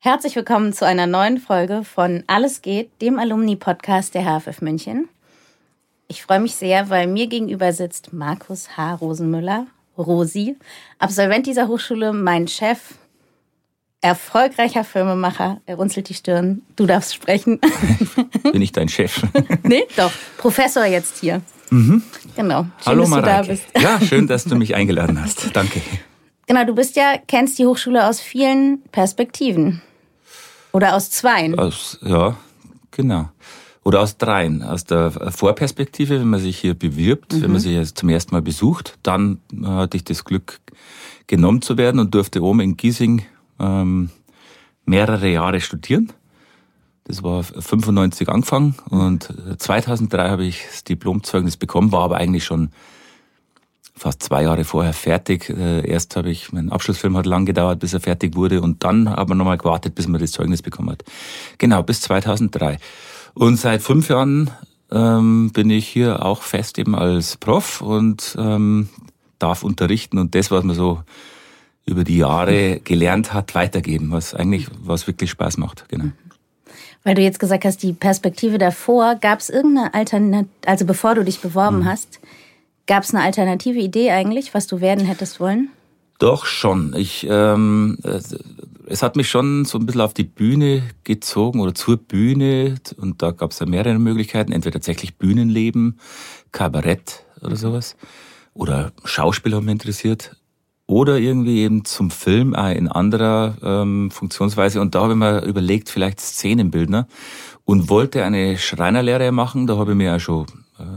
Herzlich willkommen zu einer neuen Folge von Alles geht, dem Alumni-Podcast der HFF München. Ich freue mich sehr, weil mir gegenüber sitzt Markus H. Rosenmüller, Rosi, Absolvent dieser Hochschule, mein Chef, erfolgreicher Filmemacher. Er runzelt die Stirn. Du darfst sprechen. Bin ich dein Chef? nee, doch. Professor jetzt hier. Mhm. Genau. Schön, Hallo dass Mareike. du da bist. Ja, schön, dass du mich eingeladen hast. Danke. Genau, du bist ja, kennst die Hochschule aus vielen Perspektiven. Oder aus zweien. Aus, ja, genau. Oder aus dreien. Aus der Vorperspektive, wenn man sich hier bewirbt, mhm. wenn man mhm. sich jetzt zum ersten Mal besucht, dann hatte ich das Glück, genommen zu werden und durfte oben in Giesing ähm, mehrere Jahre studieren. Das war 95 angefangen und 2003 habe ich das Diplomzeugnis bekommen, war aber eigentlich schon fast zwei Jahre vorher fertig. Äh, erst habe ich, mein Abschlussfilm hat lang gedauert, bis er fertig wurde und dann haben wir nochmal gewartet, bis man das Zeugnis bekommen hat. Genau, bis 2003. Und seit fünf Jahren ähm, bin ich hier auch fest eben als Prof und ähm, darf unterrichten und das, was man so über die Jahre gelernt hat, weitergeben, was eigentlich, was wirklich Spaß macht. Genau. Weil du jetzt gesagt hast, die Perspektive davor, gab es irgendeine Alternative, also bevor du dich beworben mhm. hast, Gab es eine alternative Idee eigentlich, was du werden hättest wollen? Doch schon. Ich, ähm, es hat mich schon so ein bisschen auf die Bühne gezogen oder zur Bühne und da gab es ja mehrere Möglichkeiten. Entweder tatsächlich Bühnenleben, Kabarett oder sowas oder Schauspiel haben mich interessiert oder irgendwie eben zum Film in anderer ähm, Funktionsweise. Und da habe ich mir überlegt, vielleicht Szenenbildner und wollte eine Schreinerlehre machen. Da habe ich mir ja schon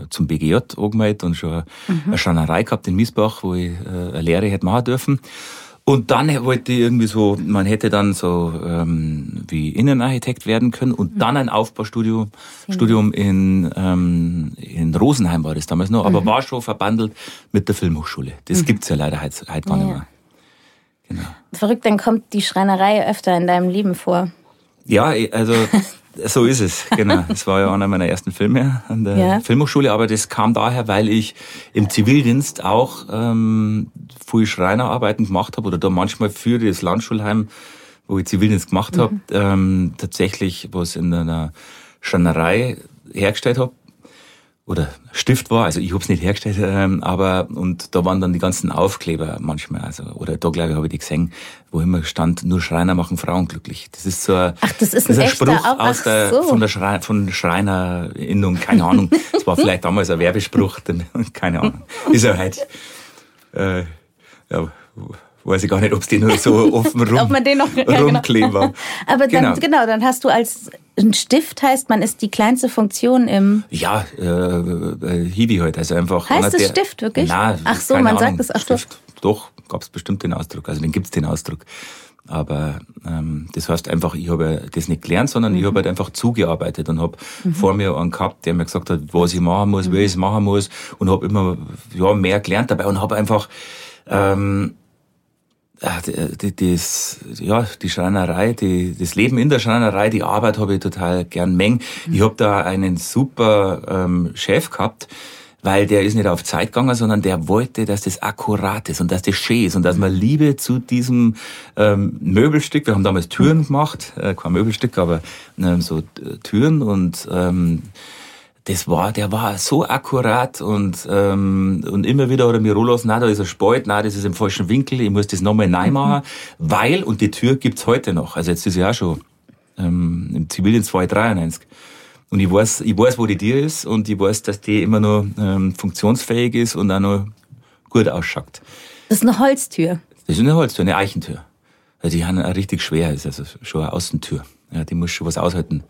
zum BGJ angemeldet und schon mhm. eine Schreinerei gehabt in Miesbach, wo ich äh, eine Lehre hätte machen dürfen. Und dann wollte ich irgendwie so, man hätte dann so ähm, wie Innenarchitekt werden können und mhm. dann ein Aufbaustudium Studium in, ähm, in Rosenheim war das damals noch, aber mhm. war schon verbandelt mit der Filmhochschule. Das mhm. gibt's ja leider heute, heute gar ja. nicht mehr. Genau. Verrückt, dann kommt die Schreinerei öfter in deinem Leben vor. Ja, also So ist es, genau. Es war ja einer meiner ersten Filme an der ja. Filmhochschule, aber das kam daher, weil ich im Zivildienst auch ähm, viel Schreinerarbeiten gemacht habe oder da manchmal für das Landschulheim, wo ich Zivildienst gemacht habe, mhm. ähm, tatsächlich was in einer Schreinerei hergestellt habe oder Stift war, also ich habe es nicht hergestellt, ähm, aber und da waren dann die ganzen Aufkleber manchmal, also oder da glaube ich habe ich die gesehen, wo immer stand, nur Schreiner machen Frauen glücklich. Das ist so ein, Ach, das ist ein, das ein Spruch auch, aus der so. von der Schrei, von Schreinerinnung, keine Ahnung. Das war vielleicht damals ein Werbespruch, keine Ahnung. Ist ja halt äh, ja, weiß ich gar nicht, ob es den noch so offen rum, ob man den noch, ja, genau. rumkleben genau. Aber dann, genau. genau, dann hast du als ein Stift heißt, man ist die kleinste Funktion im. Ja, äh, äh, Hiwi halt, also einfach. Heißt es Stift wirklich? Nein, ach so, man Ahnung. sagt es auch Stift. Doch, gab es bestimmt den Ausdruck, also den gibt's den Ausdruck. Aber ähm, das heißt einfach, ich habe das nicht gelernt, sondern mhm. ich habe halt einfach zugearbeitet und habe mhm. vor mir einen gehabt, der mir gesagt hat, was ich machen muss, mhm. wie ich es machen muss und habe immer ja, mehr gelernt dabei und habe einfach ähm, die, das, ja, die Schreinerei, die, das Leben in der Schreinerei, die Arbeit habe ich total gern. Mhm. Ich habe da einen super ähm, Chef gehabt, weil der ist nicht auf Zeit gegangen, sondern der wollte, dass das akkurat ist und dass das schön ist und dass man Liebe zu diesem ähm, Möbelstück, wir haben damals Türen gemacht, äh, kein Möbelstück, aber ähm, so äh, Türen und ähm, das war, der war so akkurat und, ähm, und immer wieder hat er mir roll na, da ist ein Spalt, na, das ist im falschen Winkel, ich muss das nochmal neu machen, mhm. weil, und die Tür gibt's heute noch, also jetzt ist ja auch schon ähm, im Zivildienst 293. Und ich weiß, ich weiß, wo die Tür ist und ich weiß, dass die immer noch ähm, funktionsfähig ist und auch noch gut ausschaut. Das ist eine Holztür? Das ist eine Holztür, eine Eichentür. Also die haben richtig schwer, ist also schon eine Außentür. Ja, die muss schon was aushalten.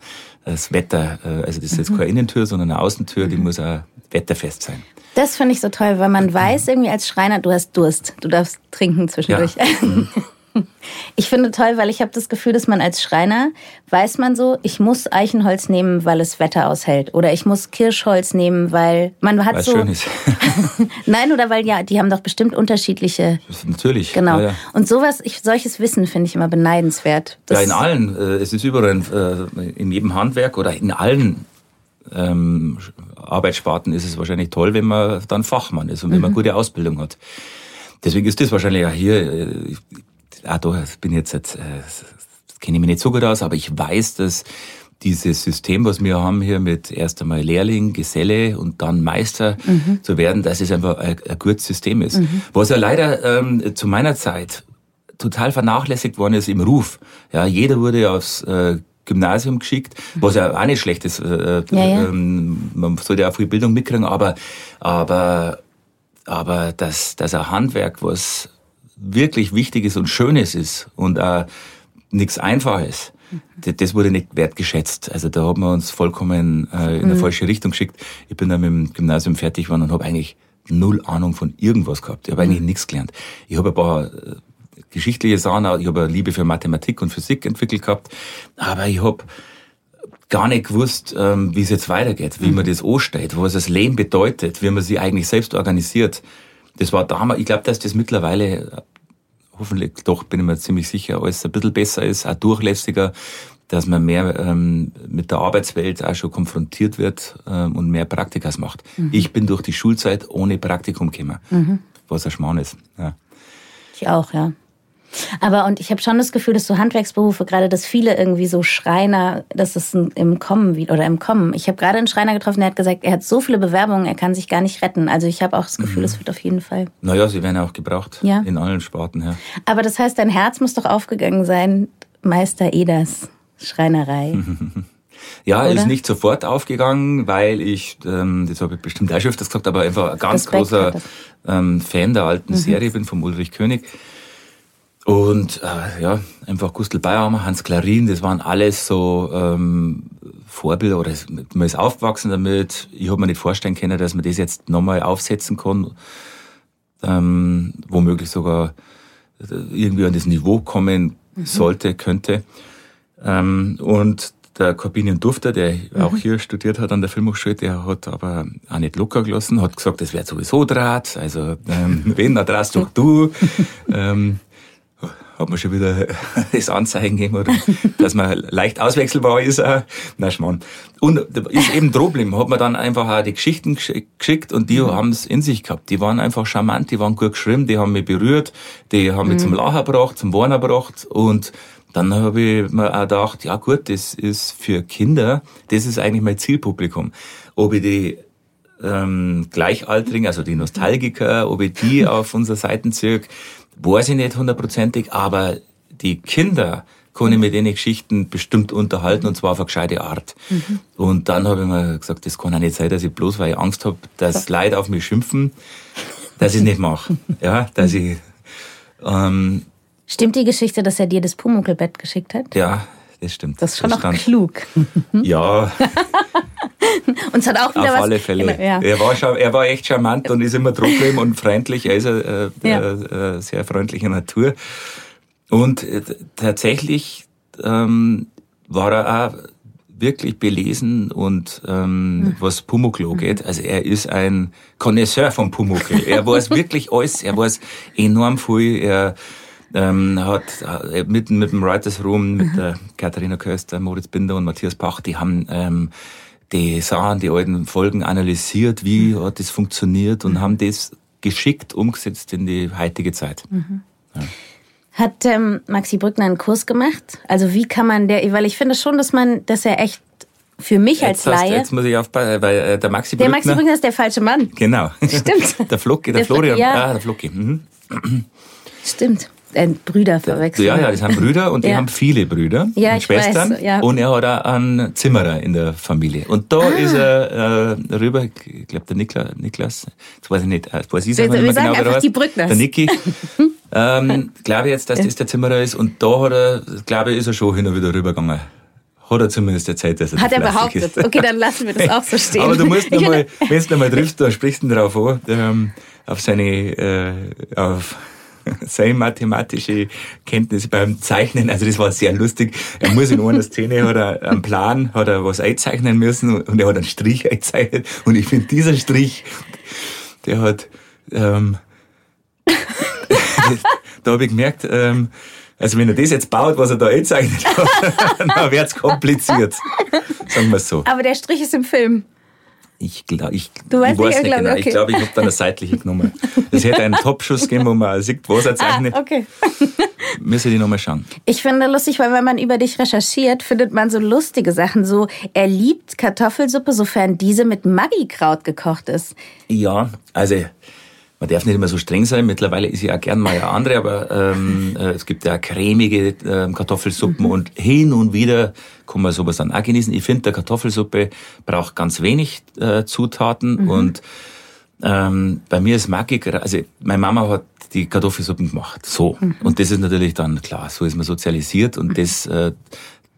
Das Wetter, äh, also das ist jetzt mhm. keine Innentür, sondern eine Außentür, die mhm. muss auch wetterfest sein. Das finde ich so toll, weil man weiß irgendwie als Schreiner, du hast Durst, du darfst trinken zwischendurch. Ja. Mhm. Ich finde toll, weil ich habe das Gefühl, dass man als Schreiner weiß man so, ich muss Eichenholz nehmen, weil es Wetter aushält. Oder ich muss Kirschholz nehmen, weil man hat Weil es so. schön ist. Nein, oder weil ja, die haben doch bestimmt unterschiedliche. Natürlich. Genau. Ja, ja. Und sowas, ich, solches Wissen finde ich immer beneidenswert. Das, Ja, in allen. Äh, es ist überall, äh, in jedem Handwerk oder in allen ähm, Arbeitssparten ist es wahrscheinlich toll, wenn man dann Fachmann ist und wenn Mhm. man gute Ausbildung hat. Deswegen ist das wahrscheinlich ja hier, äh, ich, ah, da bin jetzt, jetzt äh, kenne ich mich nicht so gut aus, aber ich weiß, dass dieses System, was wir haben hier mit erst einmal Lehrling, Geselle und dann Meister zu werden, dass es einfach ein, ein gutes System ist. Was ja leider ähm, zu meiner Zeit total vernachlässigt worden ist im Ruf. Ja, jeder wurde aufs äh, Gymnasium geschickt, was ja auch nicht schlecht ist. Äh, Ja, ja. Ähm, man sollte auch viel Bildung mitkriegen, aber, aber, aber dass, dass ein Handwerk, was wirklich Wichtiges und Schönes ist und auch nichts Einfaches, das, das wurde nicht wertgeschätzt. Also da haben wir uns vollkommen äh, in eine falsche Richtung geschickt. Ich bin dann mit dem Gymnasium fertig geworden und habe eigentlich null Ahnung von irgendwas gehabt. Ich habe eigentlich nichts gelernt. Ich habe ein paar äh, geschichtliche Sachen, ich habe eine Liebe für Mathematik und Physik entwickelt gehabt, aber ich habe gar nicht gewusst, ähm, wie es jetzt weitergeht, wie man das anstellt, was das Leben bedeutet, wie man sich eigentlich selbst organisiert. Das war damals, ich glaube, dass das mittlerweile äh, hoffentlich doch, bin ich mir ziemlich sicher, alles ein bisschen besser ist, auch durchlässiger, dass man mehr ähm, mit der Arbeitswelt auch schon konfrontiert wird ähm, und mehr Praktikas macht. Ich bin durch die Schulzeit ohne Praktikum gekommen, was ein Schmarrn ist. Ja. Ich auch, ja. Aber und ich habe schon das Gefühl, dass so Handwerksberufe, gerade dass viele irgendwie so Schreiner, dass es im Kommen oder im Kommen. Ich habe gerade einen Schreiner getroffen, der hat gesagt, er hat so viele Bewerbungen, er kann sich gar nicht retten. Also ich habe auch das Gefühl, es wird auf jeden Fall. Naja, sie werden auch gebraucht Ja. in allen Sparten. Ja. Aber das heißt, dein Herz muss doch aufgegangen sein, Meister Eders Schreinerei. Ja, Oder? ist nicht sofort aufgegangen, weil ich, ähm, das habe ich bestimmt auch schon öfters gesagt, aber einfach ein ganz Respekt großer ähm, Fan der alten Serie bin, vom Ulrich König. Und äh, ja, einfach Gustl Bayerhammer, Hans Klarin, das waren alles so ähm, Vorbilder, oder man ist aufgewachsen damit. Ich habe mir nicht vorstellen können, dass man das jetzt nochmal aufsetzen kann, ähm, womöglich sogar äh, irgendwie an das Niveau kommen sollte, könnte. Ähm, und der Corbinian Dufter, der auch hier studiert hat an der Filmhochschule, der hat aber auch nicht locker gelassen, hat gesagt, das wird sowieso Draht, also ähm, wenn, dann drast doch du. ähm, hat man schon wieder das Anzeigen gegeben, oder, dass man leicht auswechselbar ist. Auch. Na, Schmarrn. Und ist eben Problem, hat man dann einfach auch die Geschichten gesch- geschickt und die haben es in sich gehabt. Die waren einfach charmant, die waren gut geschrieben, die haben mich berührt, die haben mich zum Lachen gebracht, zum Warnen gebracht und dann habe ich mir auch gedacht, ja gut, das ist für Kinder, das ist eigentlich mein Zielpublikum. Ob ich die ähm, Gleichaltrigen, also die Nostalgiker, ob ich die auf unsere Seiten ziehe, weiß ich nicht hundertprozentig, aber die Kinder kann ich mit den Geschichten bestimmt unterhalten und zwar auf eine gescheite Art. Und dann habe ich mir gesagt, das kann auch nicht sein, dass ich bloß, weil ich Angst habe, dass Leute auf mich schimpfen, dass ich es nicht mache. Ja, dass ich, ähm, Stimmt die Geschichte, dass er dir das Pumuckelbett geschickt hat? ja, das stimmt. Das ist schon auch stand- klug. Ja, Und es hat auch wieder Auf was. alle Fälle. Genau, ja. Er, war schon, er war echt charmant und ist immer trotzdem und freundlich. Er ist äh, Ja. äh, äh, sehr freundlicher Natur. Und äh, tatsächlich ähm, war er auch wirklich belesen und ähm, was Pumuckl angeht. Also er ist ein Connoisseur von Pumuckl. Er weiß wirklich alles. Er weiß enorm viel. Er ähm, hat äh, mitten mit dem Writers Room, mit der Katharina Köster, Moritz Binder und Matthias Bach, die haben ähm, die Sachen, die alten Folgen analysiert, wie hat das funktioniert und haben das geschickt umgesetzt in die heutige Zeit. Hat ähm, Maxi Brückner einen Kurs gemacht? Also wie kann man der, weil ich finde schon, dass man, dass er echt für mich als Jetzt, hast, Laie. jetzt muss ich aufpassen, weil äh, der Maxi der Brückner... Maxi Brückner ist der falsche Mann. Genau. Stimmt. der Flocki, der, Der Flo- Florian. ja. Ah, der Flocki. Mhm. Stimmt. Äh, Brüder verwechseln. Ja, ja, das haben Brüder und die Ja. haben viele Brüder Ja, und ich Schwestern. weiß, ja. Und er hat auch einen Zimmerer in der Familie. Und da ist er äh, rüber, ich glaube der Nikla, Niklas, das weiß ich nicht, das weiß ich selber nicht mehr sagen genau, die. Brückners. Der Niki. ähm, glaube jetzt, dass das der Zimmerer ist. Und da hat er, glaube ich, ist er schon hin und wieder rübergegangen. Hat er zumindest erzählt, dass er Hat er behauptet. ist. Okay, dann lassen wir das auch so stehen. Aber du musst Ich noch mal, finde- wenn du noch mal triffst, dann sprichst du ihn drauf an, ähm, auf seine, äh, auf, seine mathematische Kenntnisse beim Zeichnen, also das war sehr lustig. Er muss in einer Szene, hat er einen Plan, hat er was einzeichnen müssen und er hat einen Strich eingezeichnet und ich finde, dieser Strich, der hat, ähm, da habe ich gemerkt, ähm, also wenn er das jetzt baut, was er da einzeichnet hat, dann wird's kompliziert. Sagen wir so. Aber der Strich ist im Film. Ich glaube, ich, ich weiß nicht genau. Okay. Ich glaube, ich habe da eine seitliche genommen. Es hätte einen Topschuss gegeben, wo man sieht, was er zeichnet. Ah, okay. Müssen die nochmal schauen. Ich finde lustig, weil wenn man über dich recherchiert, findet man so lustige Sachen. So, er liebt Kartoffelsuppe, sofern diese mit Maggi-Kraut gekocht ist. Ja, also man darf nicht immer so streng sein. Mittlerweile ist ja auch gern mal eine andere, aber ähm, äh, es gibt ja cremige äh, Kartoffelsuppen mhm. und hin und wieder kann man sowas dann auch genießen. Ich finde, der Kartoffelsuppe braucht ganz wenig äh, Zutaten mhm. und ähm, bei mir ist Maggi, also meine Mama hat die Kartoffelsuppen gemacht, so. Mhm. Und das ist natürlich dann klar, so ist man sozialisiert und das äh,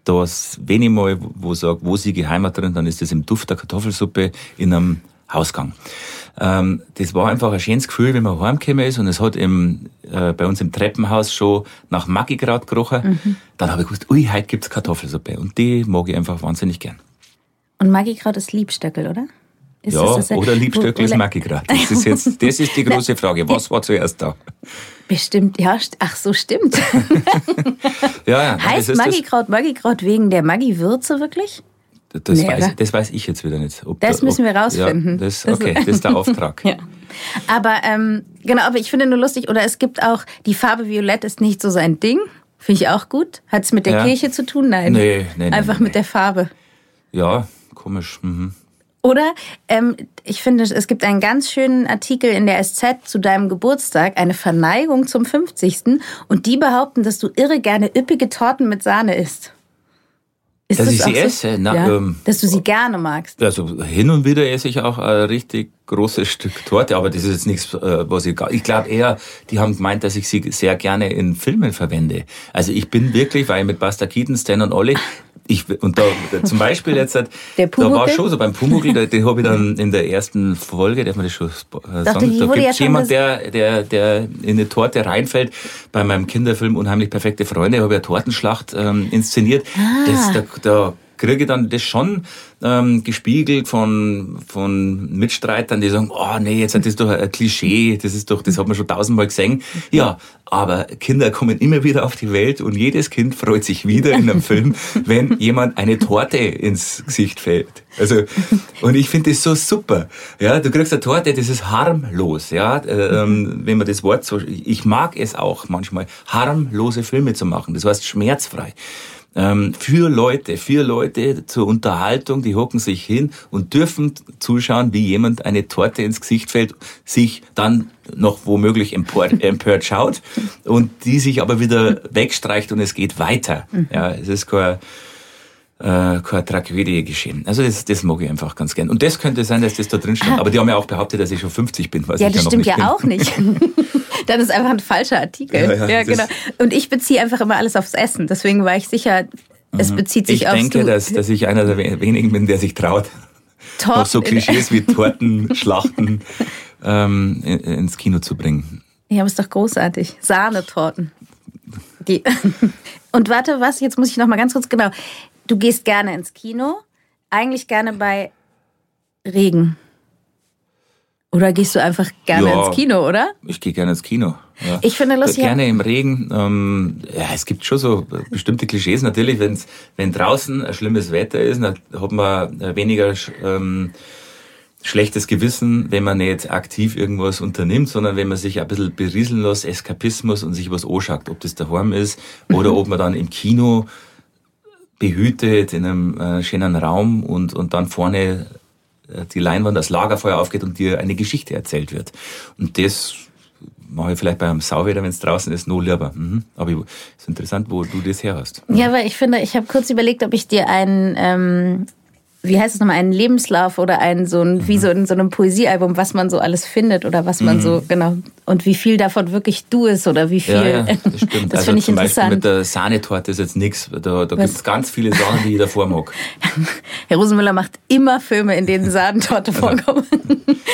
das, wenn ich mal wo sag, wo sie geheimat drin, dann ist das im Duft der Kartoffelsuppe in einem Hausgang. Ähm, das war einfach ein schönes Gefühl, wenn man heimgekommen ist und es hat im, äh, bei uns im Treppenhaus schon nach Maggikraut gerochen. Mhm. Dann habe ich gewusst, ui, heute gibt's Kartoffelsuppe. Und die mag ich einfach wahnsinnig gern. Und Maggikraut ist Liebstöckel, oder? Ist ja, das, das oder Liebstöckel ist Maggikraut. Das ist jetzt, das ist die große Frage. Was war zuerst da? Bestimmt, ja, ach so, stimmt. ja, ja. Heißt Maggikraut Maggikraut wegen der Maggi-Würze wirklich? Das, nee, weiß, das weiß ich jetzt wieder nicht. das da, müssen wir rausfinden. Ja, das, okay, das ist der Auftrag. ja. Aber ähm, genau, aber ich finde nur lustig, oder es gibt auch, die Farbe Violett ist nicht so sein Ding. Finde ich auch gut. Hat es mit der ja. Kirche zu tun? Nein. Nee, nee, nee Einfach nee, mit der Farbe. Ja, komisch. Mhm. Oder ähm, ich finde, es gibt einen ganz schönen Artikel in der SZ zu deinem Geburtstag, eine Verneigung zum 50. Und die behaupten, dass du irre gerne üppige Torten mit Sahne isst. Ist dass das ich sie so? esse? Na, ja, ähm, dass du sie gerne magst. Also hin und wieder esse ich auch ein richtig großes Stück Torte, aber das ist jetzt nichts, äh, was ich... Ich glaube eher, die haben gemeint, dass ich sie sehr gerne in Filmen verwende. Also ich bin wirklich, weil ich mit Buster Keaton, Stan und Olli ich, und da, zum Beispiel jetzt, der da war schon so beim Pumuckl, da, den habe ich dann in der ersten Folge, darf man das schon äh, sagen, da gibt es jemand, der, der, der in eine Torte reinfällt. Bei meinem Kinderfilm Unheimlich perfekte Freunde habe ich eine Tortenschlacht ähm, inszeniert. Ah. Das, da, da kriege dann das schon ähm, gespiegelt von, von Mitstreitern, die sagen, oh nee, jetzt ist das doch ein Klischee, das ist doch, das hat man schon tausendmal gesehen. Ja, aber Kinder kommen immer wieder auf die Welt und jedes Kind freut sich wieder in einem Film, wenn jemand eine Torte ins Gesicht fällt. Also, und ich finde das so super. Ja, du kriegst eine Torte, das ist harmlos, ja, äh, ähm, wenn man das Wort so, ich mag es auch manchmal, harmlose Filme zu machen. Das heißt schmerzfrei ähm, für Leute, für Leute zur Unterhaltung, die hocken sich hin und dürfen zuschauen, wie jemand eine Torte ins Gesicht fällt, sich dann noch womöglich empört, empört schaut und die sich aber wieder wegstreicht und es geht weiter. Mhm. Ja, es ist kein, äh, keine Tragödie geschehen. Also das, das mag ich einfach ganz gern. Und das könnte sein, dass das da drin steht. Ah. Aber die haben ja auch behauptet, dass ich schon 50 bin. Was ja, das ja stimmt ja bin. auch nicht. Dann ist einfach ein falscher Artikel. Ja, ja, ja genau. Und ich beziehe einfach immer alles aufs Essen. Deswegen war ich sicher, es mhm. bezieht sich ich aufs... Ich denke, dass, dass ich einer der wenigen bin, der sich traut, Torten auch so Klischees wie Torten, Schlachten ähm, ins Kino zu bringen. Ja, aber ist doch großartig. Sahnetorten. Die. Und warte, was? Jetzt muss ich noch mal ganz kurz genau. Du gehst gerne ins Kino, eigentlich gerne bei Regen. Oder gehst du einfach gerne ja, ins Kino, oder? Ich gehe gerne ins Kino. Ja. Ich finde lustig. Gerne im Regen. Ähm, ja, es gibt schon so bestimmte Klischees. Natürlich, wenn's, wenn draußen ein schlimmes Wetter ist, dann hat man weniger ähm, schlechtes Gewissen, wenn man nicht aktiv irgendwas unternimmt, sondern wenn man sich ein bisschen berieseln lässt, Eskapismus und sich was anschaut, ob das daheim ist oder mhm. ob man dann im Kino behütet in einem äh, schönen Raum und, und dann vorne äh, die Leinwand, das Lagerfeuer aufgeht und dir eine Geschichte erzählt wird. Und das mache ich vielleicht beim Sauwetter, wenn es draußen ist, nur lieber. Mhm. Aber es ist interessant, wo du das her hast. Ja, weil ich finde, ich habe kurz überlegt, ob ich dir einen, ähm, wie heißt es nochmal, einen Lebenslauf oder ein so ein, mhm. wie so in so einem Poesiealbum, was man so alles findet oder was man mhm. so, genau. Und wie viel davon wirklich du ist oder wie viel. Ja, ja das stimmt. das also finde ich zum interessant. Beispiel mit der Sahnetorte ist jetzt nichts. Da, da gibt es ganz viele Sachen, die ich davor mag. Herr Rosenmüller macht immer Filme, in denen Sahnetorte vorkommen.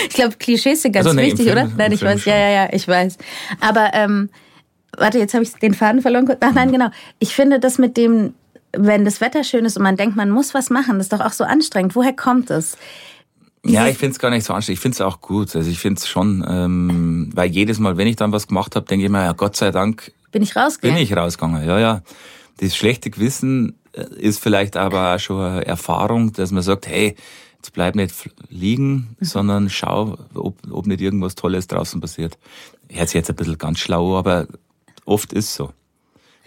ich glaube, Klischees sind ganz also, nee, wichtig, Film, oder? Nein, ich weiß. Schon. Ja, ja, ja, ich weiß. Aber, ähm, warte, jetzt habe ich den Faden verloren. Ach nein, mhm. genau. Ich finde das mit dem, wenn das Wetter schön ist und man denkt, man muss was machen, das ist doch auch so anstrengend. Woher kommt es? Ja, ich finde es gar nicht so anstrengend. Ich finde es auch gut. Also ich finde es schon, ähm, weil jedes Mal, wenn ich dann was gemacht habe, denke ich mir, ja Gott sei Dank bin ich rausgegangen. Bin ich rausgegangen, ja, ja. Das schlechte Gewissen äh, ist vielleicht aber auch schon eine Erfahrung, dass man sagt, hey, jetzt bleib nicht liegen, mhm. sondern schau, ob, ob nicht irgendwas Tolles draußen passiert. Hört sich jetzt ein bisschen ganz schlau, aber oft ist so.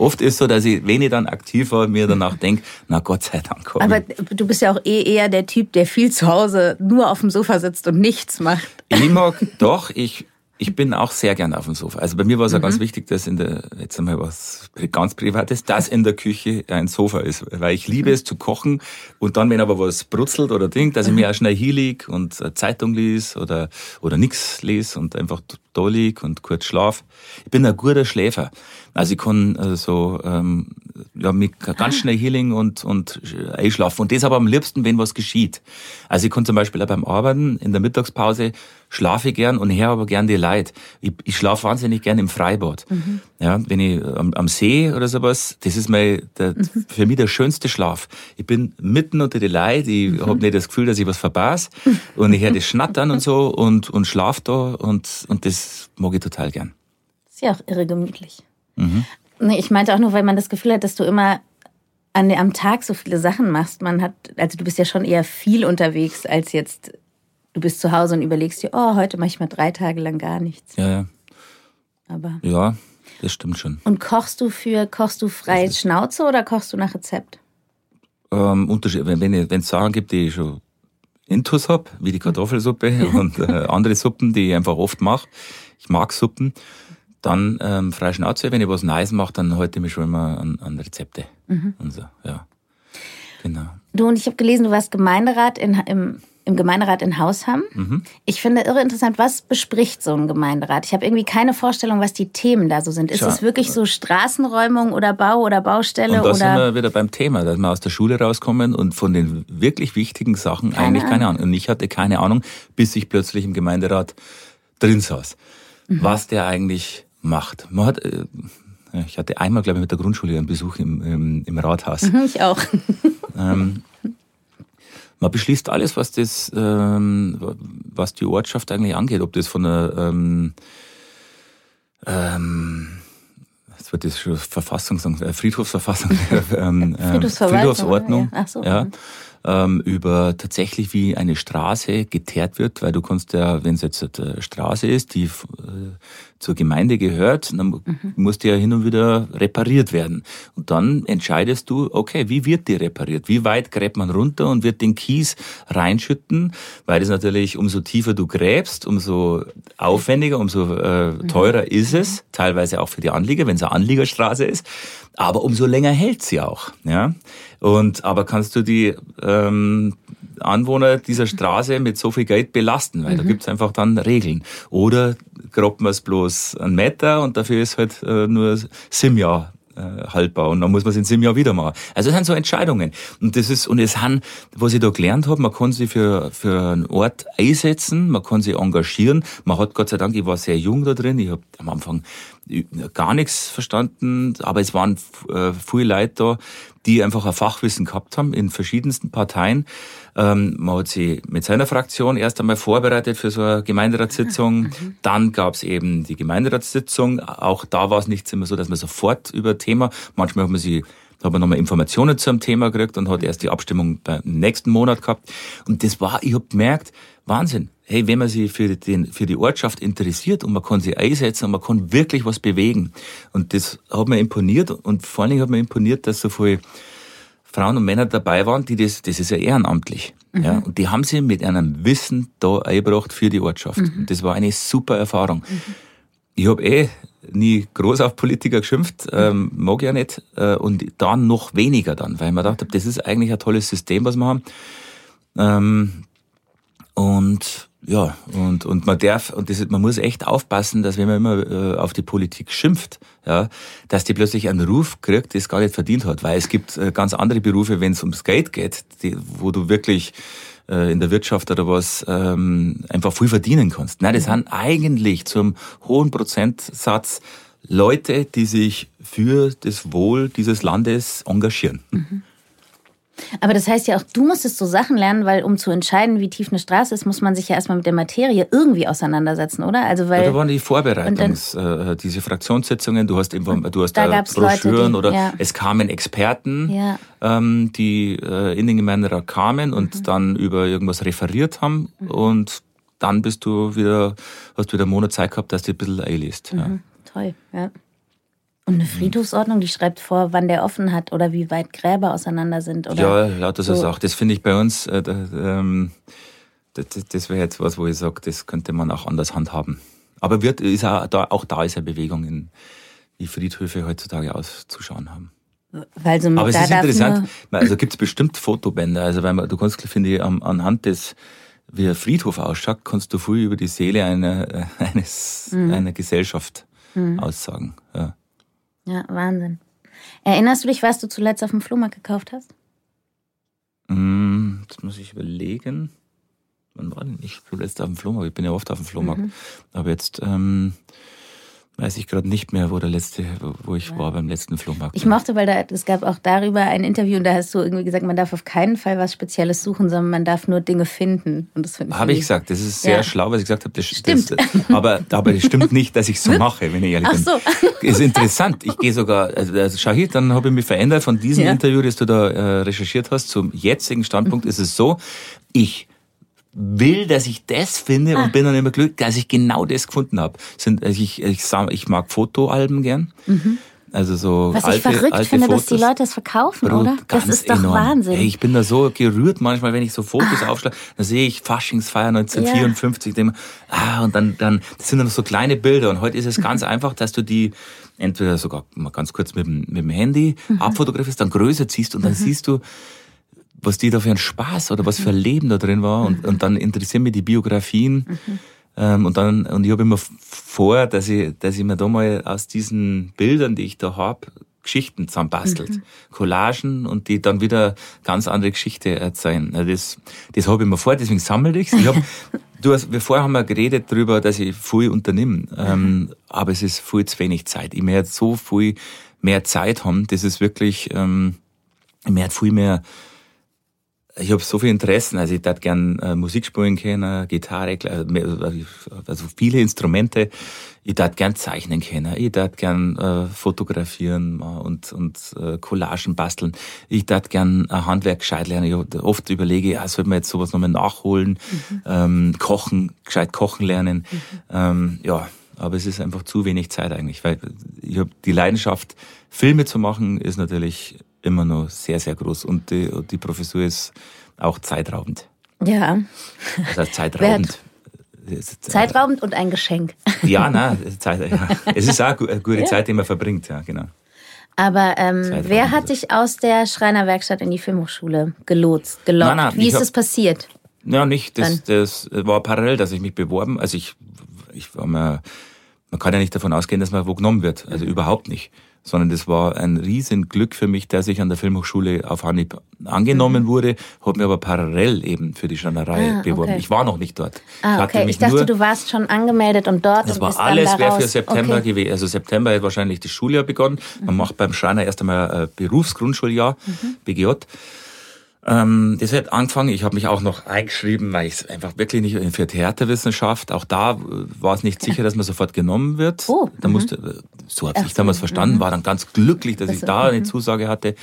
Oft ist so, dass ich, wenn ich dann aktiv war, mir danach denke, na Gott sei Dank. Aber du bist ja auch eh eher der Typ, der viel zu Hause nur auf dem Sofa sitzt und nichts macht. Ich mag, doch, ich, ich bin auch sehr gern auf dem Sofa. Also bei mir war es mhm. auch ganz wichtig, dass in der, jetzt einmal was ganz Privates, dass in der Küche ein Sofa ist. Weil ich liebe es zu kochen und dann, wenn aber was brutzelt oder Ding, dass ich mir auch schnell hier lieg und eine Zeitung lies oder, oder nix lese und einfach da lieg und kurz schlaf. Ich bin ein guter Schläfer. Also ich kann äh, so ähm, ja, mit ganz schnell Healing und, und einschlafen. Und das aber am liebsten, wenn was geschieht. Also ich kann zum Beispiel auch beim Arbeiten in der Mittagspause schlafe ich gern und her aber gern die Leid. Ich, ich schlafe wahnsinnig gern im Freibad. Mhm. Ja, wenn ich am, am, See oder sowas, das ist mein, der, mhm. für mich der schönste Schlaf. Ich bin mitten unter die Leid, ich mhm. habe nicht das Gefühl, dass ich was verpasse und ich höre das Schnattern und so und, und schlaf da und, und das mag ich total gern. Ist ja auch irre gemütlich. Mhm. Nee, ich meinte auch nur, weil man das Gefühl hat, dass du immer an, am Tag so viele Sachen machst. Man hat, also du bist ja schon eher viel unterwegs als jetzt, du bist zu Hause und überlegst dir, oh, heute mache ich mal drei Tage lang gar nichts. Ja, ja. Aber. Ja, das stimmt schon. Und kochst du für, kochst du frei Schnauze oder kochst du nach Rezept? Ähm, Unterschied, wenn, es Sachen gibt, die ich schon Intus habe, wie die Kartoffelsuppe und äh, andere Suppen, die ich einfach oft mache. Ich mag Suppen. Dann ähm, freie Schnauze, wenn ich was Neues mache, dann halte ich mich schon immer an, an Rezepte. Mhm. Und so, ja. Genau. Du und ich habe gelesen, du warst Gemeinderat in, im, im Gemeinderat in Hausham. Mhm. Ich finde irre interessant, was bespricht so ein Gemeinderat? Ich habe irgendwie keine Vorstellung, was die Themen da so sind. Ist es wirklich so Straßenräumung oder Bau oder Baustelle? Und da oder? sind wir wieder beim Thema, dass wir aus der Schule rauskommen und von den wirklich wichtigen Sachen keine eigentlich keine Ahnung. Und ich hatte keine Ahnung, bis ich plötzlich im Gemeinderat drin saß. Mhm. Was der eigentlich macht. Man hat, äh, ich hatte einmal, glaube ich, mit der Grundschule einen Besuch im, im, im Rathaus. Mhm, ich auch. Ähm, man beschließt alles, was das, ähm, was die Ortschaft eigentlich angeht, ob das von der ähm, ähm, jetzt wird das schon Verfassung äh, Friedhofsverfassung, ähm, äh, Friedhofsordnung, ja. So. ja ähm, über tatsächlich wie eine Straße geteert wird, weil du kannst ja, wenn es jetzt eine Straße ist, die äh, zur Gemeinde gehört, dann mhm. muss die ja hin und wieder repariert werden. Und dann entscheidest du, okay, wie wird die repariert? Wie weit gräbt man runter und wird den Kies reinschütten? Weil das natürlich, umso tiefer du gräbst, umso aufwendiger, umso äh, mhm. teurer mhm. ist es, teilweise auch für die Anlieger, wenn es eine Anliegerstraße ist. Aber umso länger hält sie auch. Ja? Und aber kannst du die ähm, Anwohner dieser Straße mit so viel Geld belasten, weil mhm. da gibt's einfach dann Regeln. Oder groppen wir es bloß einen Meter und dafür ist halt äh, nur Simjahr äh, haltbar und dann muss man es in sieben Jahren wieder machen. Also das sind so Entscheidungen. Und das ist, und es haben, was ich da gelernt habe, man kann sich für, für einen Ort einsetzen, man kann sich engagieren. Man hat Gott sei Dank, ich war sehr jung da drin, ich habe am Anfang gar nichts verstanden, aber es waren äh, viele Leute da, die einfach ein Fachwissen gehabt haben in verschiedensten Parteien. Ähm, man hat sie mit seiner Fraktion erst einmal vorbereitet für so eine Gemeinderatssitzung. Mhm. Dann gab es eben die Gemeinderatssitzung. Auch da war es nicht immer so, dass man sofort über Thema, manchmal hat man sie da hat man nochmal Informationen zu einem Thema gekriegt und hat erst die Abstimmung beim nächsten Monat gehabt. Und das war, ich habe gemerkt, Wahnsinn. Hey, wenn man sich für, den, für die Ortschaft interessiert und man kann sich einsetzen und man kann wirklich was bewegen. Und das hat mir imponiert und vor allen Dingen hat mir imponiert, dass so viele Frauen und Männer dabei waren, die das, das ist ja ehrenamtlich. Mhm. Ja, und die haben sie mit einem Wissen da eingebracht für die Ortschaft. Mhm. Und das war eine super Erfahrung. Mhm. Ich habe eh nie groß auf Politiker geschimpft, ähm, mag ja nicht. Äh, und dann noch weniger dann, weil ich mir gedacht habe, das ist eigentlich ein tolles System, was wir haben. Ähm, und ja, und, und man darf, und das, man muss echt aufpassen, dass wenn man immer äh, auf die Politik schimpft, ja, dass die plötzlich einen Ruf kriegt, das gar nicht verdient hat. Weil es gibt äh, ganz andere Berufe, wenn es ums Geld geht, die, wo du wirklich äh, in der Wirtschaft oder was ähm, einfach viel verdienen kannst. Nein, das mhm. sind eigentlich zum hohen Prozentsatz Leute, die sich für das Wohl dieses Landes engagieren. Mhm. Aber das heißt ja auch, du musstest so Sachen lernen, weil um zu entscheiden, wie tief eine Straße ist, muss man sich ja erstmal mit der Materie irgendwie auseinandersetzen, oder? Also weil ja, da waren die Vorbereitungs, dann, äh, diese Fraktionssitzungen, du hast, Inform du hast da, da Broschüren Leute, die, oder ja. es kamen Experten, ja. ähm, die äh, in den Gemeinderat kamen und mhm. dann über irgendwas referiert haben mhm. und dann bist du wieder, hast du wieder einen Monat Zeit gehabt, dass du ein bisschen einliest. Mhm. Ja. Toll, ja. Und eine Friedhofsordnung, die schreibt vor, wann der offen hat oder wie weit Gräber auseinander sind. Oder ja, lauter so Sachen. Das finde ich bei uns, äh, ähm, das, das wäre jetzt was, wo ich sage, das könnte man auch anders handhaben. Aber wird, ist auch, da, auch da ist eine Bewegung, in, wie Friedhöfe heutzutage auszuschauen haben. Weil so Aber es ist interessant, also gibt es bestimmt Fotobänder, also weil man, du kannst, finde ich, anhand des, wie ein Friedhof ausschaut, kannst du viel über die Seele einer, eines, mhm. einer Gesellschaft mhm. aussagen. Ja. Ja, Wahnsinn. Erinnerst du dich, was du zuletzt auf dem Flohmarkt gekauft hast? Mm, das muss ich überlegen. Wann war denn ich zuletzt auf dem Flohmarkt? Ich bin ja oft auf dem Flohmarkt. Mhm. Aber jetzt ähm, weiß ich gerade nicht mehr, wo der letzte, wo ich ja. war beim letzten Flohmarkt. Ich mochte, weil da, es gab auch darüber ein Interview und da hast du irgendwie gesagt, man darf auf keinen Fall was Spezielles suchen, sondern man darf nur Dinge finden. Und das finde ich. Habe ich gesagt, das ist sehr ja. schlau, was ich gesagt habe. Das stimmt. Das, aber, aber das stimmt nicht, dass ich so mache, wenn ich ehrlich bin. Ach so. Ist interessant. Ich gehe sogar, also, also schau hier, dann habe ich mich verändert von diesem ja. Interview, das du da äh, recherchiert hast, zum jetzigen Standpunkt mhm. ist es so, ich will, dass ich das finde ah. und bin dann immer glücklich, dass ich genau das gefunden habe. Sind, also ich, ich, ich mag Fotoalben gern. Mhm. Also so Was alte, ich verrückt alte finde, Fotos. dass die Leute das verkaufen, Brut, oder? Das ist doch enorm. Wahnsinn. Hey, ich bin da so gerührt manchmal, wenn ich so Fotos ah. aufschlage, da sehe ich Faschingsfeier 1954, ja. ah, und dann, dann, das sind dann so kleine Bilder und heute ist es ganz einfach, dass du die entweder sogar mal ganz kurz mit dem, mit dem Handy mhm. abfotografierst, dann größer ziehst und dann mhm. siehst du, was die da für ein Spaß oder was für ein Leben da drin war. Und, und dann interessieren mich die Biografien. Mhm. Ähm, und dann, und ich habe immer vor, dass ich, dass ich mir da mal aus diesen Bildern, die ich da hab, Geschichten zusammenbastelt. Mhm. Collagen und die dann wieder ganz andere Geschichte erzählen. Das, das habe ich mir vor, deswegen sammle ich's. Ich hab, du hast, wir vorher haben wir geredet darüber, dass ich viel unternehme. Ähm, mhm. aber es ist viel zu wenig Zeit. Ich möchte so viel mehr Zeit haben. Das ist wirklich, ähm, ich möchte viel mehr ich habe so viele Interessen. Also ich darf gern äh, Musik spielen können, Gitarre, äh, also viele Instrumente. Ich darf gern zeichnen können. Ich darf gern äh, fotografieren äh, und, und äh, Collagen basteln. Ich darf gern ein Handwerk gescheit lernen. Ich oft überlege, ja, sollte man jetzt sowas nochmal nachholen, mhm. ähm, kochen, gescheit kochen lernen. Mhm. Ähm, ja, aber es ist einfach zu wenig Zeit eigentlich, weil ich habe die Leidenschaft, Filme zu machen, ist natürlich immer noch sehr, sehr groß. Und die, die Professur ist auch zeitraubend. Ja. Das heißt zeitraubend. Zeitraubend und ein Geschenk. Ja, na, Zeit, ja. es ist auch eine gute ja. Zeit, die man verbringt, ja, genau. Aber ähm, wer hat dich aus der Schreinerwerkstatt in die Filmhochschule gelotst, gelockt? Nein, nein, Wie ist hab, das passiert? Ja, nicht. Das, das war parallel, dass ich mich beworben. Also ich, ich war mir, man kann ja nicht davon ausgehen, dass man wo genommen wird. Also mhm. überhaupt nicht sondern das war ein Riesenglück für mich, dass ich an der Filmhochschule auf Anhieb angenommen mhm. wurde, habe mir aber parallel eben für die Schreinerei ah, beworben. Okay. Ich war noch nicht dort. Ah, ich, okay. ich dachte, du warst schon angemeldet und dort. Das und war alles, wäre für September okay. gewesen. Also September hat wahrscheinlich das Schuljahr begonnen. Man mhm. macht beim Schreiner erst einmal ein Berufsgrundschuljahr, mhm. BGJ. Ähm, das hat angefangen, ich habe mich auch noch eingeschrieben, weil ich es einfach wirklich nicht für Theaterwissenschaft, auch da war es nicht sicher, dass man sofort genommen wird. Oh, da mhm. musste, so habe ich damals verstanden, mhm. war dann ganz glücklich, dass das ich da eine mhm. Zusage hatte.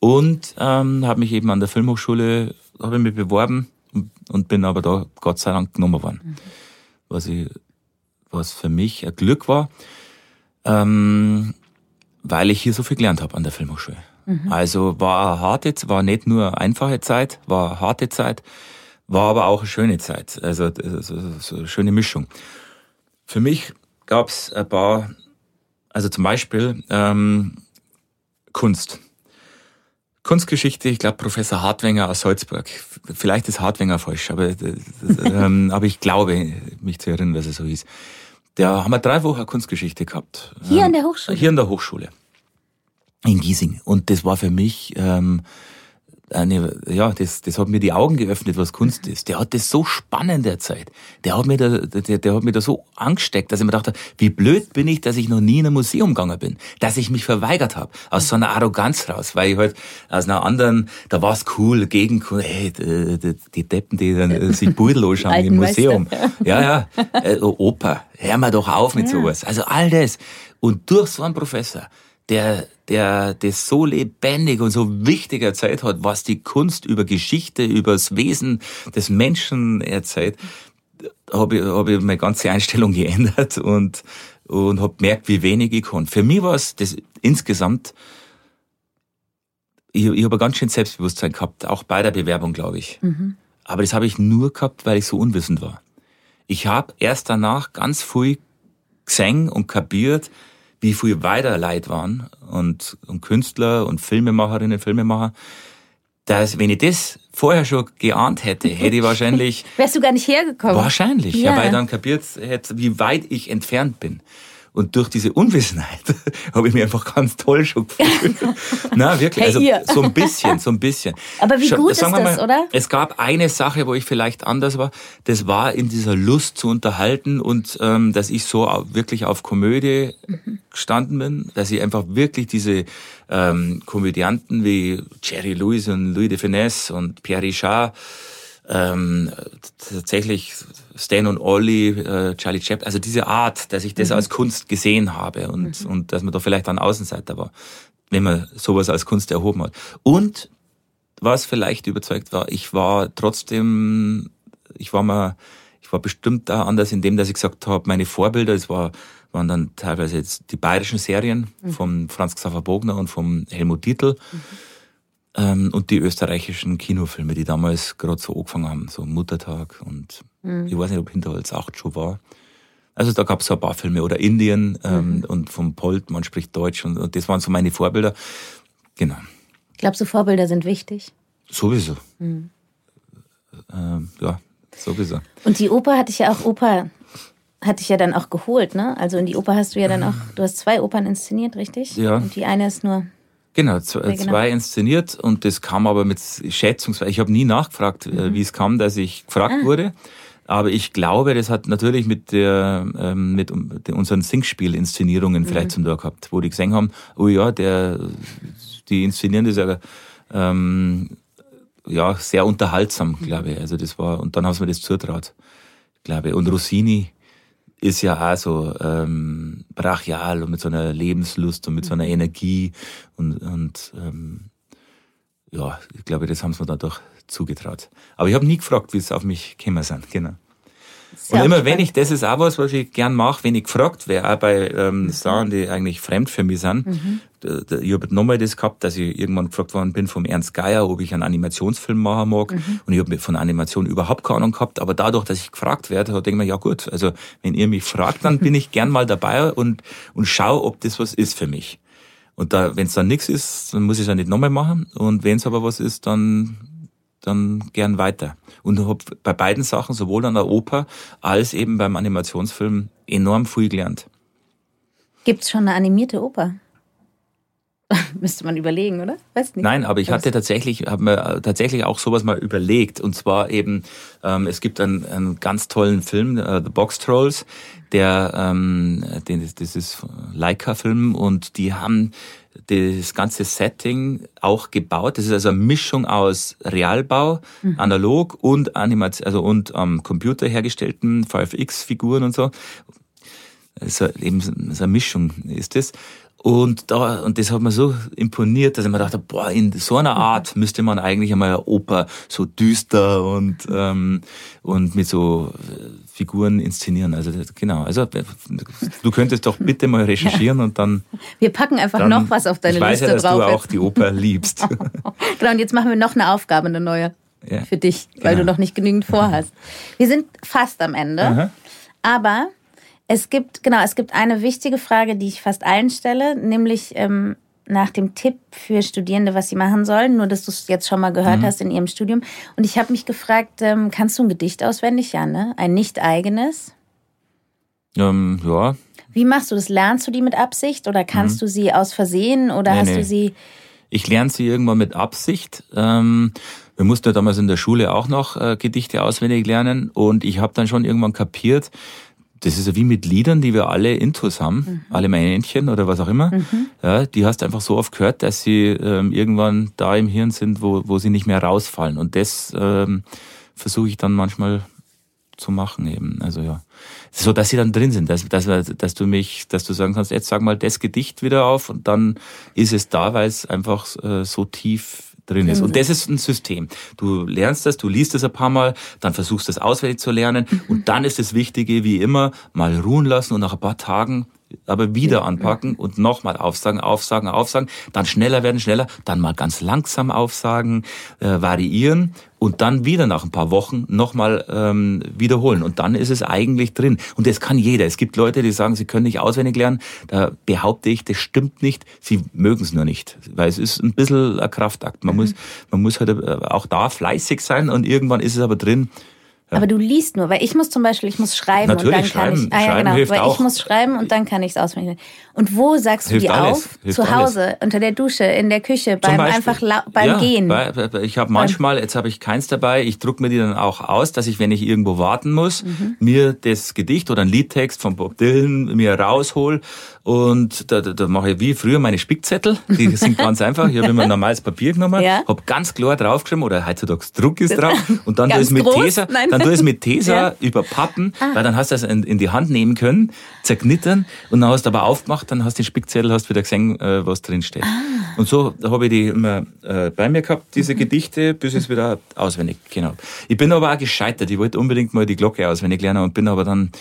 Und ähm, habe mich eben an der Filmhochschule, habe mich beworben und bin aber da Gott sei Dank genommen worden. Mhm. Was, ich, was für mich ein Glück war, ähm, weil ich hier so viel gelernt habe an der Filmhochschule. Mhm. Also war eine harte, war nicht nur eine einfache Zeit, war eine harte Zeit, war aber auch eine schöne Zeit. Also so, so eine schöne Mischung. Für mich gab es ein paar, also zum Beispiel ähm, Kunst. Kunstgeschichte, ich glaube Professor Hartwenger aus Salzburg. Vielleicht ist Hartwenger falsch, aber, ähm, aber ich glaube, mich zu erinnern, dass er so hieß. Da haben wir drei Wochen Kunstgeschichte gehabt. Hier ähm, an der Hochschule? Hier an der Hochschule. In Giesing. Und das war für mich ähm, eine, ja, das, das hat mir die Augen geöffnet, was Kunst ist. Der hat das so spannend derzeit. Der hat mir da, der, der hat mir da so angesteckt, dass ich mir dachte, wie blöd bin ich, dass ich noch nie in ein Museum gegangen bin, dass ich mich verweigert habe aus so einer Arroganz raus, weil ich halt aus einer anderen, da war es cool, gegen, hey, die, die Deppen, die dann äh, sich Pudel anschauen im Museum. Ja, ja, äh, Oper, hör mal doch auf mit ja. sowas. Also all das. Und durch so einen Professor, der, der das so lebendig und so wichtig erzählt hat, was die Kunst über Geschichte, über das Wesen des Menschen erzählt, habe ich, hab ich meine ganze Einstellung geändert und, und habe gemerkt, wie wenig ich kann. Für mich war es das insgesamt, ich, ich habe ein ganz schön Selbstbewusstsein gehabt, auch bei der Bewerbung, glaube ich. Mhm. Aber das habe ich nur gehabt, weil ich so unwissend war. Ich habe erst danach ganz viel gesehen und kapiert, wie viel weiter Leute waren und, und Künstler und Filmemacherinnen, Filmemacher, dass, wenn ich das vorher schon geahnt hätte, hätte ich wahrscheinlich... Wärst du gar nicht hergekommen? Wahrscheinlich, ja. ja weil ich dann kapiert hätte, wie weit ich entfernt bin. Und durch diese Unwissenheit habe ich mich einfach ganz toll schon gefühlt. Na, wirklich. Hey, also so ein bisschen, so ein bisschen. Aber wie gut ist das, mal, oder? Es gab eine Sache, wo ich vielleicht anders war. Das war in dieser Lust zu unterhalten und ähm, dass ich so wirklich auf Komödie mhm. Gestanden bin, dass ich einfach wirklich diese ähm, Komödianten wie Jerry Lewis und Louis de Finesse und Pierre Richard ähm, tatsächlich Stan und Ollie, äh, Charlie Chaplin, also diese Art, dass ich das mhm. als Kunst gesehen habe und, mhm. und dass man da vielleicht ein Außenseiter war, wenn man sowas als Kunst erhoben hat. Und was vielleicht überzeugt war, ich war trotzdem, ich war mal, ich war bestimmt da anders in dem, dass ich gesagt habe, meine Vorbilder, es war, waren dann teilweise jetzt die bayerischen Serien mhm. vom Franz Xaver Bogner und vom Helmut Dietl. Mhm ähm, und die österreichischen Kinofilme, die damals gerade so angefangen haben, so Muttertag und mhm. ich weiß nicht, ob Hinterholz 8 schon war. Also da gab es so ein paar Filme oder Indien ähm, mhm. und vom Polt, man spricht Deutsch und, und, das waren so meine Vorbilder. Genau. Glaubst du, Vorbilder sind wichtig? Sowieso. Mhm. Ähm, ja, sowieso. Und die Oper hatte ich ja auch, Oper hatte ich ja dann auch geholt, ne? Also in die Oper hast du ja dann auch, du hast zwei Opern inszeniert, richtig? Ja. Und die eine ist nur Genau, zwei, genau. zwei inszeniert und das kam aber mit schätzungsweise, ich habe nie nachgefragt, äh, mhm. wie es kam, dass ich gefragt ah. wurde. Aber ich glaube, das hat natürlich mit der ähm, mit unseren Singspiel-Inszenierungen mhm. vielleicht zum Tor gehabt, wo die gesehen haben, oh ja, der die inszenieren das ja ähm, ja sehr unterhaltsam, mhm. glaube ich. Also das war und dann haben sie mir das zutraut, glaube ich. Und Rossini ist ja auch so ähm, brachial und mit so einer Lebenslust und mit so einer Energie und, und ähm, ja, ich glaube, das haben sie mir dadurch zugetraut. Aber ich habe nie gefragt, wie es auf mich gekommen sind, genau. Und immer wenn ich, das ist auch was, was ich gern mache, wenn ich gefragt wäre, auch bei ähm. Sachen, die eigentlich fremd für mich sind. Mhm. Ich habe nochmal das gehabt, dass ich irgendwann gefragt worden bin vom Ernst Geier, ob ich einen Animationsfilm machen mag. Mhm. Und ich habe von Animation überhaupt keine Ahnung gehabt. Aber dadurch, dass ich gefragt werde, denke ich mir, ja gut, also wenn ihr mich fragt, dann bin ich gern mal dabei und, und schau, ob das was ist für mich. Und da, wenn es dann nichts ist, dann muss ich es ja nicht nochmal machen. Und wenn es aber was ist, dann dann gern weiter. Und habe bei beiden Sachen, sowohl an der Oper als eben beim Animationsfilm, enorm viel gelernt. Gibt es schon eine animierte Oper? Müsste man überlegen, oder? Weiß nicht. Nein, aber ich hatte tatsächlich, habe mir tatsächlich auch sowas mal überlegt. Und zwar eben, ähm, es gibt einen, einen ganz tollen Film, uh, The Box Trolls, der, ähm, den, das ist Leica-Film und die haben das ganze Setting auch gebaut. Das ist also eine Mischung aus Realbau, mhm. analog und Animation, also und am ähm, Computer hergestellten VFX-Figuren und so. Also eben so eine Mischung ist das. Und da, und das hat mir so imponiert, dass ich mir dachte, boah, in so einer Art müsste man eigentlich einmal eine Oper so düster und, ähm, und mit so äh, Figuren inszenieren. Also, genau. Also, du könntest doch bitte mal recherchieren ja. und dann. Wir packen einfach dann, noch was auf deine ich weiß Liste ja, dass drauf. du auch die Oper liebst. genau. Und jetzt machen wir noch eine Aufgabe, eine neue. Ja. Für dich, weil genau. du noch nicht genügend vorhast. Wir sind fast am Ende. Aha. Aber es gibt, genau, es gibt eine wichtige Frage, die ich fast allen stelle, nämlich, ähm, nach dem Tipp für Studierende, was sie machen sollen, nur dass du es jetzt schon mal gehört mhm. hast in ihrem Studium. Und ich habe mich gefragt, ähm, kannst du ein Gedicht auswendig? Ja, ne? Ein nicht eigenes? Ähm, ja. Wie machst du das? Lernst du die mit Absicht oder kannst mhm. du sie aus Versehen oder nee, hast nee. du sie... Ich lerne sie irgendwann mit Absicht. Ähm, wir mussten ja damals in der Schule auch noch äh, Gedichte auswendig lernen und ich habe dann schon irgendwann kapiert, das ist ja wie mit Liedern, die wir alle intus haben, mhm. alle Männchen oder was auch immer. Mhm. Ja, die hast du einfach so oft gehört, dass sie ähm, irgendwann da im Hirn sind, wo, wo sie nicht mehr rausfallen. Und das ähm, versuche ich dann manchmal zu machen eben. Also ja. So dass sie dann drin sind, dass, dass, dass du mich, dass du sagen kannst, jetzt sag mal das Gedicht wieder auf und dann ist es da, weil es einfach äh, so tief drin ist. Und das ist ein System. Du lernst das, du liest es ein paar Mal, dann versuchst das auswendig zu lernen mhm. und dann ist das Wichtige, wie immer, mal ruhen lassen und nach ein paar Tagen aber wieder anpacken und nochmal aufsagen, aufsagen, aufsagen, dann schneller werden, schneller, dann mal ganz langsam aufsagen, äh, variieren und dann wieder nach ein paar Wochen nochmal ähm, wiederholen. Und dann ist es eigentlich drin. Und das kann jeder. Es gibt Leute, die sagen, sie können nicht auswendig lernen. Da behaupte ich, das stimmt nicht. Sie mögen es nur nicht. Weil es ist ein bisschen ein Kraftakt. Man, mhm. muss, man muss halt äh, auch da fleißig sein und irgendwann ist es aber drin. Aber du liest nur, weil ich muss zum Beispiel, ich muss schreiben Natürlich, und dann kann schreiben, ich. Ah ja, genau, weil auch. ich muss schreiben und dann kann ich es auswendig. Und wo sagst du hilft die alles, auf? Zu Hause, alles. unter der Dusche, in der Küche, beim einfach beim ja, Gehen. Bei, ich habe manchmal, jetzt habe ich keins dabei, ich druck mir die dann auch aus, dass ich, wenn ich irgendwo warten muss, mhm. mir das Gedicht oder ein Liedtext von Bob Dylan mir raushol und da, da, da mache ich wie früher meine Spickzettel. Die sind ganz einfach. Ich habe immer ein normales Papier genommen, ja. habe ganz klar draufgeschrieben, oder heutzutage Druck ist drauf. Und dann tue ich es mit Tesa, dann tue ich es mit Tesa ja. überpappen, ah. weil dann hast du das in, in, die Hand nehmen können, zerknittern und dann hast du aber aufgemacht, dann hast du den Spickzettel, hast wieder gesehen, äh, was drin steht. Ah. Und so habe ich die immer äh, bei mir gehabt, diese mhm. Gedichte, bis ich es wieder auswendig genau. Ich bin aber auch gescheitert. Ich wollte unbedingt mal die Glocke auswendig lernen und bin aber dann,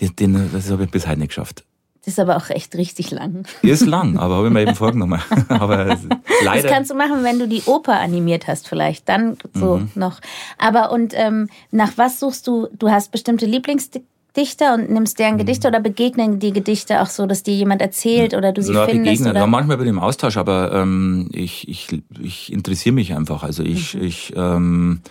den, den, das habe ich bis heute nicht geschafft. Das ist aber auch echt richtig lang. Ist lang, aber habe ich mir eben vorgenommen. aber leider. Das kannst du machen, wenn du die Oper animiert hast, vielleicht. Dann so mhm. noch. Aber und ähm, nach was suchst du? Du hast bestimmte Lieblingsdichter und nimmst deren mhm. Gedichte oder begegnen die Gedichte auch so, dass dir jemand erzählt oder du sie Na, findest? Begegnen. Oder? Ja, manchmal bin ich im Austausch, aber ähm, ich, ich, ich interessiere mich einfach. Also ich, mhm. ich ähm,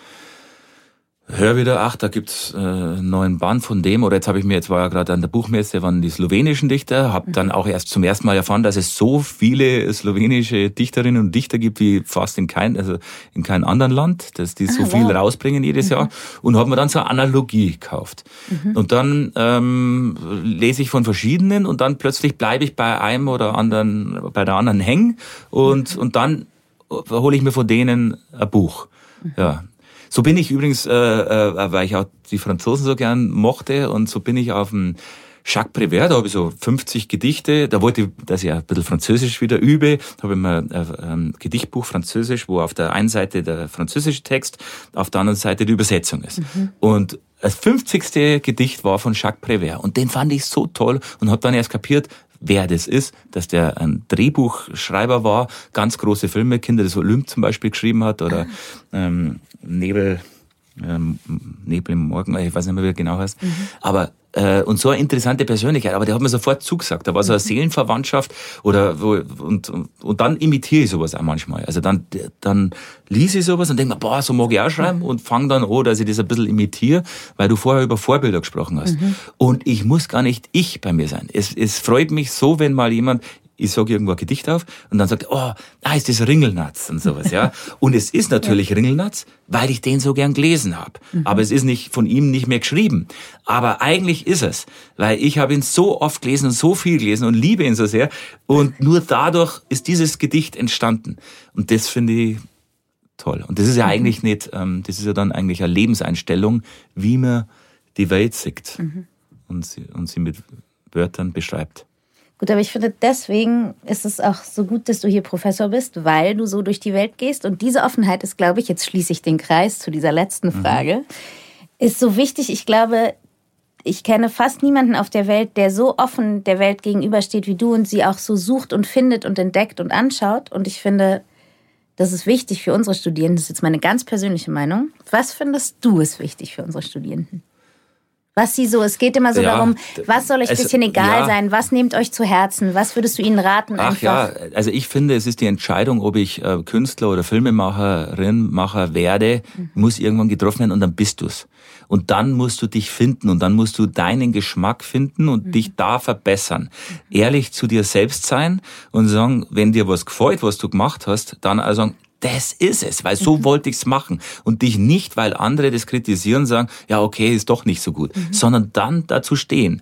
hör wieder, ach, da gibt's äh, einen neuen Band von dem. Oder jetzt habe ich mir, jetzt war ja gerade an der Buchmesse, waren die slowenischen Dichter, habe dann auch erst zum ersten Mal erfahren, dass es so viele slowenische Dichterinnen und Dichter gibt wie fast in kein, also in keinem anderen Land, dass die so ah, viel wow. rausbringen jedes mhm. Jahr. Und habe mir dann so eine Analogie gekauft. Mhm. Und dann ähm, lese ich von verschiedenen und dann plötzlich bleibe ich bei einem oder anderen, bei der anderen hängen und, mhm. und dann hole ich mir von denen ein Buch. Mhm. Ja, so bin ich übrigens, äh, äh, weil ich auch die Franzosen so gern mochte und so bin ich auf dem Jacques Prévert, da habe ich so 50 Gedichte, da wollte ich, dass ich ein bisschen Französisch wieder übe, da habe ich mir ein, ein Gedichtbuch Französisch, wo auf der einen Seite der französische Text, auf der anderen Seite die Übersetzung ist. Mhm. Und das 50. Gedicht war von Jacques Prévert und den fand ich so toll und habe dann erst kapiert, wer das ist, dass der ein Drehbuchschreiber war, ganz große Filme, Kinder des Olymp zum Beispiel geschrieben hat oder ähm, Nebel, ähm, Nebel im Morgen, ich weiß nicht mehr, wie er genau heißt. Mhm. Aber und so eine interessante Persönlichkeit, aber der hat mir sofort zugesagt. Da war so eine mhm. Seelenverwandtschaft oder wo, und, und, und dann imitiere ich sowas auch manchmal. Also dann, dann lies ich sowas und denke mir, boah, so mag ich auch schreiben mhm. und fange dann an, dass ich das ein bisschen imitiere, weil du vorher über Vorbilder gesprochen hast. Mhm. Und ich muss gar nicht ich bei mir sein. Es, es freut mich so, wenn mal jemand ich sage irgendwo ein Gedicht auf und dann sagt, oh, ah, ist das Ringelnatz und sowas, ja. Und es ist natürlich ja. Ringelnatz, weil ich den so gern gelesen habe. Mhm. Aber es ist nicht von ihm nicht mehr geschrieben. Aber eigentlich ist es, weil ich habe ihn so oft gelesen und so viel gelesen und liebe ihn so sehr. Und nur dadurch ist dieses Gedicht entstanden. Und das finde ich toll. Und das ist ja mhm. eigentlich nicht, ähm, das ist ja dann eigentlich eine Lebenseinstellung, wie man die Welt sieht mhm. und, sie, und sie mit Wörtern beschreibt. Gut, aber ich finde, deswegen ist es auch so gut, dass du hier Professor bist, weil du so durch die Welt gehst. Und diese Offenheit ist, glaube ich, jetzt schließe ich den Kreis zu dieser letzten mhm. Frage, mhm. ist so wichtig. Ich glaube, ich kenne fast niemanden auf der Welt, der so offen der Welt gegenübersteht wie du und sie auch so sucht und findet und entdeckt und anschaut. Und ich finde, das ist wichtig für unsere Studierenden. Das ist jetzt meine ganz persönliche Meinung. Was findest du ist wichtig für unsere Studierenden? Was sie so, es geht immer so Ja, darum, was soll euch ein bisschen egal ja. sein, was nehmt euch zu Herzen, was würdest du ihnen raten Ach einfach? ja, also ich finde, es ist die Entscheidung, ob ich äh, Künstler oder Filmemacherin, Macher werde, muss irgendwann getroffen werden und dann bist du's. Und dann musst du dich finden und dann musst du deinen Geschmack finden und dich da verbessern. Ehrlich zu dir selbst sein und sagen, wenn dir was gefällt, was du gemacht hast, dann also sagen, das ist es, weil so wollte ich's machen. Und dich nicht, weil andere das kritisieren, sagen, ja, okay, ist doch nicht so gut, sondern dann dazu stehen.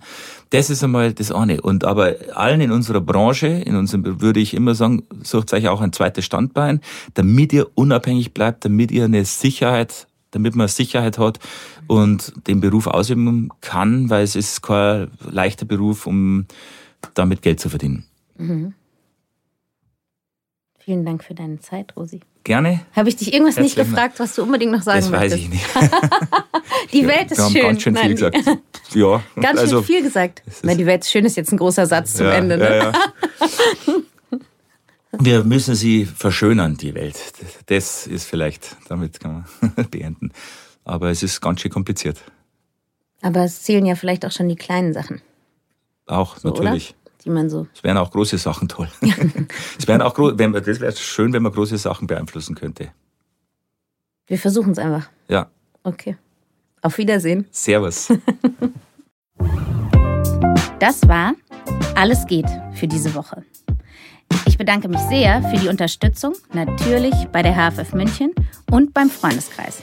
Das ist einmal das eine. Und aber allen in unserer Branche, in unserem, würde ich immer sagen, sucht euch auch ein zweites Standbein, damit ihr unabhängig bleibt, damit ihr eine Sicherheit, damit man Sicherheit hat und den Beruf ausüben kann, weil es ist kein leichter Beruf, um damit Geld zu verdienen. Vielen Dank für deine Zeit, Rosi. Gerne. Habe ich dich irgendwas nicht Herzlichen gefragt, was du unbedingt noch sagen Das weiß möchtest? ich nicht. Die Welt ist Wir haben schön. ganz schön Nein, viel gesagt. Ja, Ganz also, schön viel gesagt. Na, die Welt ist schön ist jetzt ein großer Satz zum ja, Ende. Ne? Ja, ja. Wir müssen sie verschönern, die Welt. Das ist vielleicht, damit kann man beenden. Aber es ist ganz schön kompliziert. Aber es zählen ja vielleicht auch schon die kleinen Sachen, Auch so, natürlich. oder? Die man so. Es wären auch große Sachen toll. es wären auch gro- wenn das wäre schön, wenn man große Sachen beeinflussen könnte. Wir versuchen es einfach. Ja, Okay. Auf Wiedersehen. Servus. Das war Alles geht für diese Woche. Ich bedanke mich sehr für die Unterstützung, natürlich bei der HFF München und beim Freundeskreis.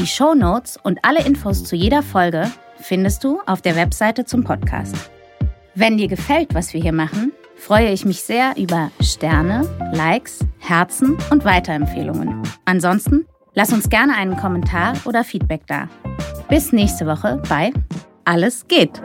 Die Shownotes und alle Infos zu jeder Folge findest du auf der Webseite zum Podcast. Wenn dir gefällt, was wir hier machen, freue ich mich sehr über Sterne, Likes, Herzen und Weiterempfehlungen. Ansonsten lass uns gerne einen Kommentar oder Feedback da. Bis nächste Woche bei Alles geht.